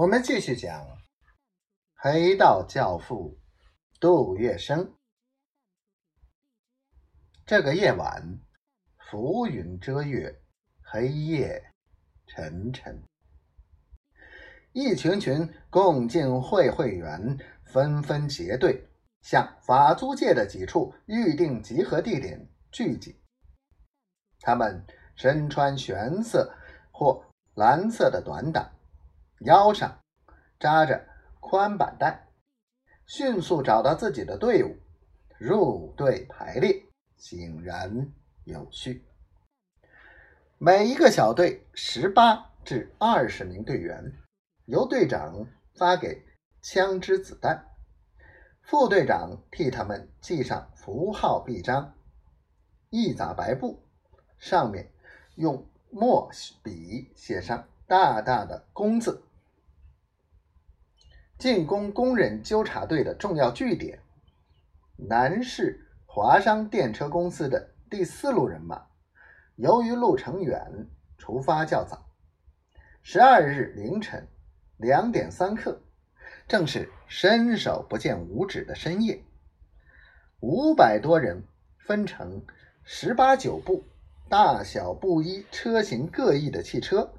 我们继续讲黑道教父杜月笙。这个夜晚，浮云遮月，黑夜沉沉。一群群共进会会员纷纷结队，向法租界的几处预定集合地点聚集。他们身穿玄色或蓝色的短打。腰上扎着宽板带，迅速找到自己的队伍，入队排列，井然有序。每一个小队十八至二十名队员，由队长发给枪支子弹，副队长替他们系上符号臂章，一扎白布，上面用墨笔写上大大的“工”字。进攻工人纠察队的重要据点——南市华商电车公司的第四路人马，由于路程远，出发较早。十二日凌晨两点三刻，正是伸手不见五指的深夜。五百多人分成十八九部，大小不一、车型各异的汽车，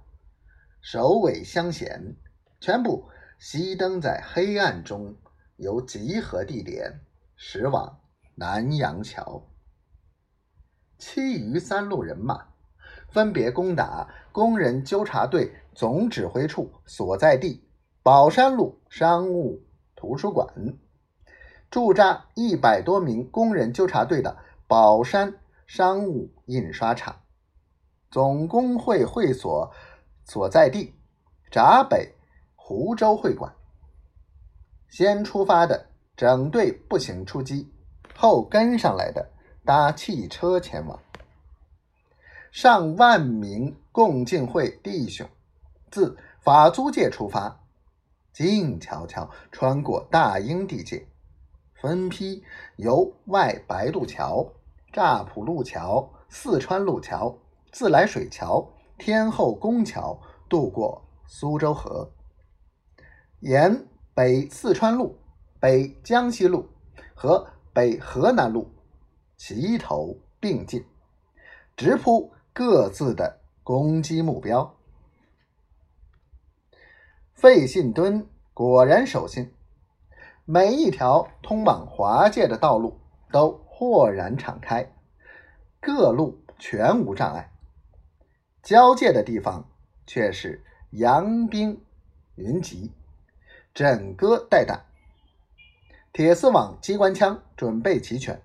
首尾相衔，全部。熄灯在黑暗中，由集合地点驶往南阳桥。其余三路人马分别攻打工人纠察队总指挥处所在地宝山路商务图书馆，驻扎一百多名工人纠察队的宝山商务印刷厂，总工会会所所在地闸北。湖州会馆，先出发的整队步行出击，后跟上来的搭汽车前往。上万名共进会弟兄自法租界出发，静悄悄穿过大英地界，分批由外白渡桥、乍浦路桥、四川路桥、自来水桥、天后宫桥渡过苏州河。沿北四川路、北江西路和北河南路齐头并进，直扑各自的攻击目标。费信敦果然守信，每一条通往华界的道路都豁然敞开，各路全无障碍。交界的地方却是洋兵云集。枕戈待旦，铁丝网、机关枪准备齐全。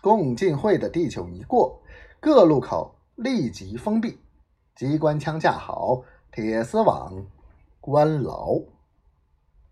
共进会的地球一过，各路口立即封闭，机关枪架好，铁丝网关牢。